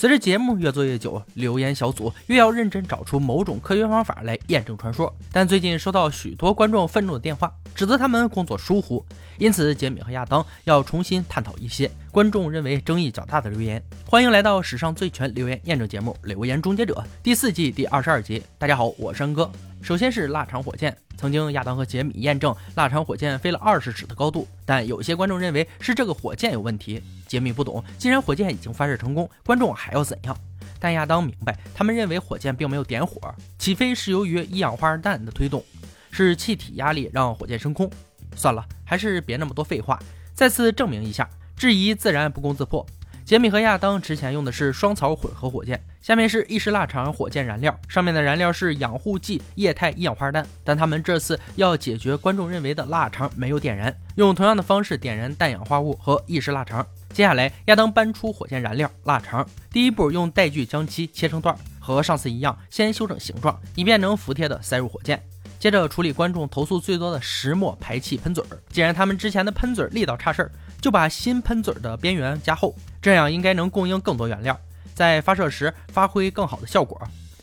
随着节目越做越久，留言小组越要认真找出某种科学方法来验证传说。但最近收到许多观众愤怒的电话，指责他们工作疏忽，因此杰米和亚当要重新探讨一些观众认为争议较大的留言。欢迎来到史上最全留言验证节目《留言终结者》第四季第二十二集。大家好，我是山哥。首先是腊肠火箭，曾经亚当和杰米验证腊肠火箭飞了二十尺的高度，但有些观众认为是这个火箭有问题。杰米不懂，既然火箭已经发射成功，观众还要怎样？但亚当明白，他们认为火箭并没有点火，起飞是由于一氧化二氮的推动，是气体压力让火箭升空。算了，还是别那么多废话，再次证明一下，质疑自然不攻自破。杰米和亚当之前用的是双槽混合火箭，下面是意式腊肠火箭燃料，上面的燃料是养护剂液态一氧化氮。但他们这次要解决观众认为的腊肠没有点燃，用同样的方式点燃氮氧化物和意式腊肠。接下来，亚当搬出火箭燃料腊肠，第一步用带锯将其切成段，和上次一样，先修整形状，以便能服帖的塞入火箭。接着处理观众投诉最多的石墨排气喷嘴儿，既然他们之前的喷嘴力道差事儿。就把新喷嘴的边缘加厚，这样应该能供应更多原料，在发射时发挥更好的效果。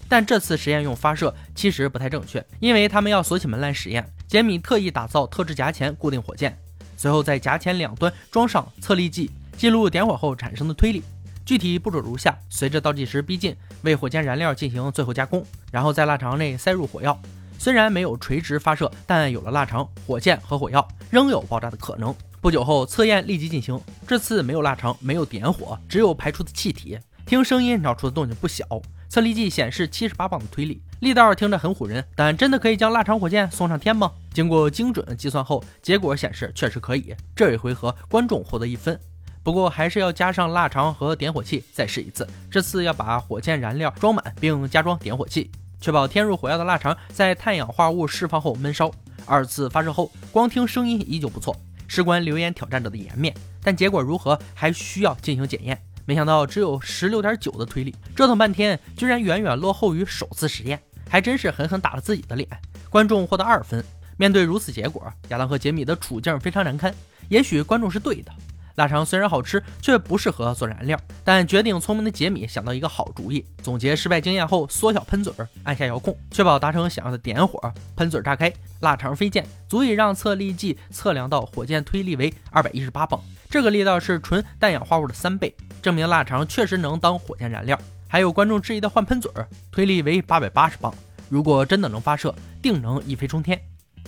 但这次实验用发射其实不太正确，因为他们要锁起门来实验。杰米特意打造特制夹钳固定火箭，随后在夹钳两端装上测力计，记录点火后产生的推力。具体步骤如下：随着倒计时逼近，为火箭燃料进行最后加工，然后在腊肠内塞入火药。虽然没有垂直发射，但有了腊肠，火箭和火药仍有爆炸的可能。不久后，测验立即进行。这次没有腊肠，没有点火，只有排出的气体。听声音找出的动静不小。测力计显示七十八磅的推力，力道听着很唬人，但真的可以将腊肠火箭送上天吗？经过精准的计算后，结果显示确实可以。这一回合观众获得一分，不过还是要加上腊肠和点火器再试一次。这次要把火箭燃料装满并加装点火器，确保添入火药的腊肠在碳氧化物释放后闷烧。二次发射后，光听声音依旧不错。事关留言挑战者的颜面，但结果如何还需要进行检验。没想到只有十六点九的推力，折腾半天居然远远落后于首次实验，还真是狠狠打了自己的脸。观众获得二分。面对如此结果，亚当和杰米的处境非常难堪。也许观众是对的。腊肠虽然好吃，却不适合做燃料。但绝顶聪明的杰米想到一个好主意，总结失败经验后，缩小喷嘴，按下遥控，确保达成想要的点火。喷嘴炸开，腊肠飞溅，足以让测力计测量到火箭推力为二百一十八磅。这个力道是纯氮氧化物的三倍，证明腊肠确实能当火箭燃料。还有观众质疑的换喷嘴，推力为八百八十磅，如果真的能发射，定能一飞冲天。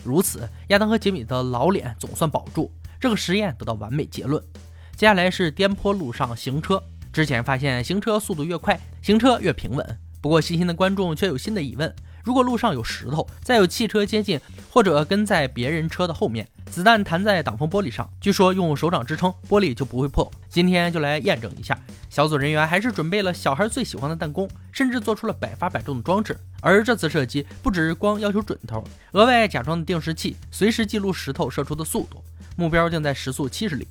如此，亚当和杰米的老脸总算保住。这个实验得到完美结论。接下来是颠簸路上行车。之前发现行车速度越快，行车越平稳。不过细心的观众却有新的疑问：如果路上有石头，再有汽车接近，或者跟在别人车的后面，子弹弹在挡风玻璃上，据说用手掌支撑，玻璃就不会破。今天就来验证一下。小组人员还是准备了小孩最喜欢的弹弓，甚至做出了百发百中的装置。而这次射击不止光要求准头，额外假装的定时器随时记录石头射出的速度。目标定在时速七十里，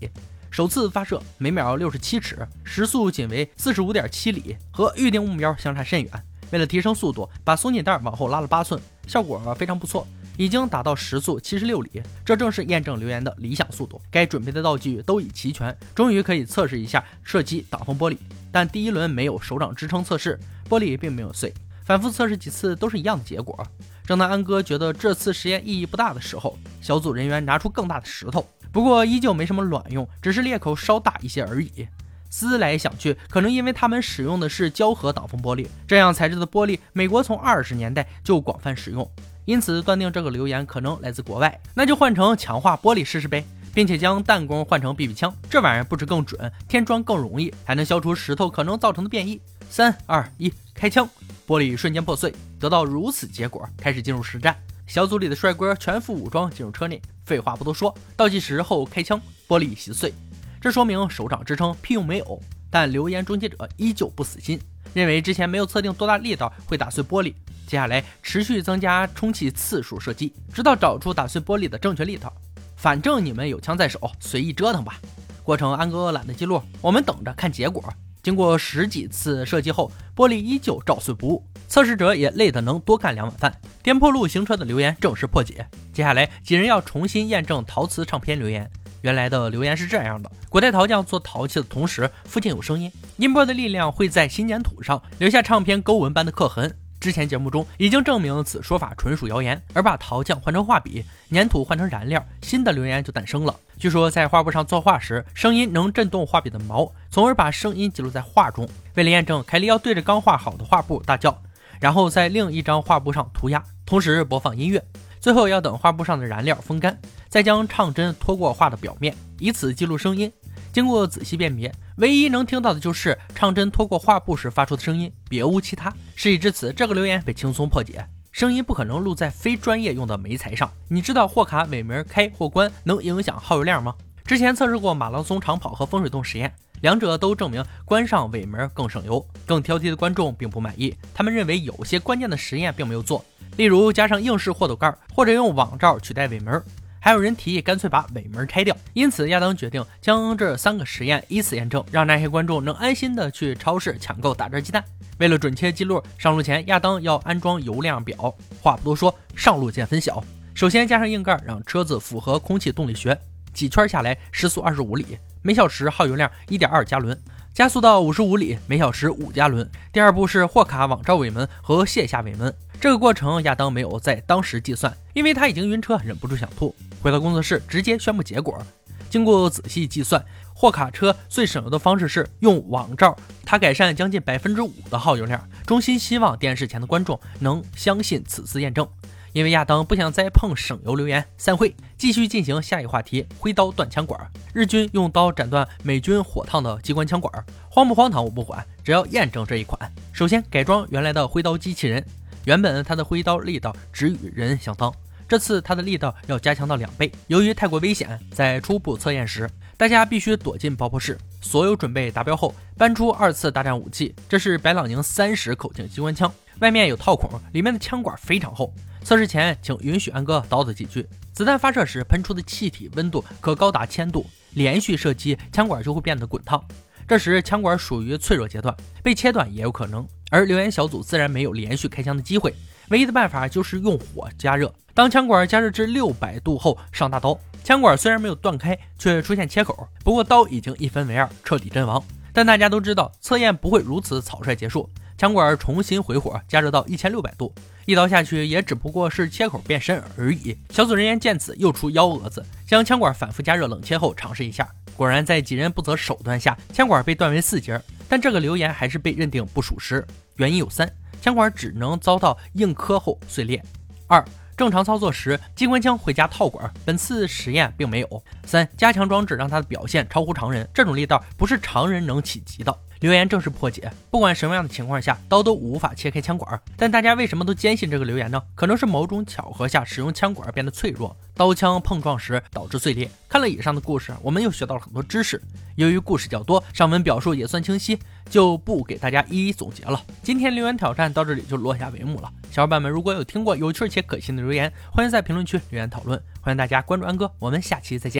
首次发射每秒六十七尺，时速仅为四十五点七里，和预定目标相差甚远。为了提升速度，把松紧带往后拉了八寸，效果非常不错，已经达到时速七十六里。这正是验证留言的理想速度。该准备的道具都已齐全，终于可以测试一下射击挡风玻璃。但第一轮没有手掌支撑测试，玻璃并没有碎。反复测试几次都是一样的结果。正当安哥觉得这次实验意义不大的时候，小组人员拿出更大的石头。不过依旧没什么卵用，只是裂口稍大一些而已。思来想去，可能因为他们使用的是胶合挡风玻璃，这样材质的玻璃，美国从二十年代就广泛使用，因此断定这个留言可能来自国外。那就换成强化玻璃试试呗，并且将弹弓换成 BB 枪，这玩意儿不止更准，添装更容易，还能消除石头可能造成的变异。三二一，开枪！玻璃瞬间破碎。得到如此结果，开始进入实战。小组里的帅哥全副武装进入车内。废话不多说，倒计时后开枪，玻璃稀碎。这说明手掌支撑屁用没有。但留言终结者依旧不死心，认为之前没有测定多大力道会打碎玻璃。接下来持续增加充气次数射击，直到找出打碎玻璃的正确力道。反正你们有枪在手，随意折腾吧。过程安哥懒得记录，我们等着看结果。经过十几次射击后，玻璃依旧照碎不误。测试者也累得能多干两碗饭。颠簸路行车的留言正式破解。接下来几人要重新验证陶瓷唱片留言。原来的留言是这样的：古代陶匠做陶器的同时，附近有声音，音波的力量会在新粘土上留下唱片勾纹般的刻痕。之前节目中已经证明此说法纯属谣言，而把陶匠换成画笔，粘土换成燃料，新的留言就诞生了。据说在画布上作画时，声音能震动画笔的毛，从而把声音记录在画中。为了验证，凯利要对着刚画好的画布大叫，然后在另一张画布上涂鸦，同时播放音乐。最后要等画布上的燃料风干，再将唱针拖过画的表面，以此记录声音。经过仔细辨别，唯一能听到的就是唱针拖过画布时发出的声音，别无其他。事已至此，这个留言被轻松破解。声音不可能录在非专业用的媒材上。你知道霍卡尾门开或关能影响耗油量吗？之前测试过马拉松长跑和风水洞实验，两者都证明关上尾门更省油。更挑剔的观众并不满意，他们认为有些关键的实验并没有做，例如加上硬式货斗盖，或者用网罩取代尾门。还有人提议干脆把尾门拆掉，因此亚当决定将这三个实验依次验证，让那些观众能安心的去超市抢购打折鸡蛋。为了准确记录，上路前亚当要安装油量表。话不多说，上路见分晓。首先加上硬盖，让车子符合空气动力学，几圈下来时速二十五里每小时，耗油量一点二加仑，加速到五十五里每小时五加仑。第二步是货卡网罩尾门和卸下尾门，这个过程亚当没有在当时计算，因为他已经晕车，忍不住想吐。回到工作室，直接宣布结果。经过仔细计算，货卡车最省油的方式是用网罩，它改善将近百分之五的耗油量。衷心希望电视前的观众能相信此次验证，因为亚当不想再碰省油留言。散会，继续进行下一话题：挥刀断枪管。日军用刀斩断美军火烫的机关枪管，荒不荒唐我不管，只要验证这一款。首先改装原来的挥刀机器人，原本它的挥刀力道只与人相当。这次它的力道要加强到两倍。由于太过危险，在初步测验时，大家必须躲进爆破室。所有准备达标后，搬出二次大战武器。这是白朗宁三十口径机关枪，外面有套孔，里面的枪管非常厚。测试前，请允许安哥叨叨几句。子弹发射时喷出的气体温度可高达千度，连续射击枪管就会变得滚烫。这时枪管属于脆弱阶段，被切断也有可能。而留言小组自然没有连续开枪的机会，唯一的办法就是用火加热。当枪管加热至六百度后，上大刀。枪管虽然没有断开，却出现切口，不过刀已经一分为二，彻底阵亡。但大家都知道，测验不会如此草率结束。枪管重新回火，加热到一千六百度，一刀下去也只不过是切口变深而已。小组人员见此，又出幺蛾子，将枪管反复加热冷切后尝试一下，果然在几人不择手段下，枪管被断为四节。但这个留言还是被认定不属实，原因有三：枪管只能遭到硬磕后碎裂；二。正常操作时，机关枪会加套管，本次实验并没有。三加强装置让它的表现超乎常人，这种力道不是常人能企及的。留言正式破解，不管什么样的情况下，刀都无法切开枪管。但大家为什么都坚信这个留言呢？可能是某种巧合下使用枪管变得脆弱，刀枪碰撞时导致碎裂。看了以上的故事，我们又学到了很多知识。由于故事较多，上文表述也算清晰，就不给大家一一总结了。今天留言挑战到这里就落下帷幕了。小伙伴们如果有听过有趣且可信的留言，欢迎在评论区留言讨论。欢迎大家关注安哥，我们下期再见。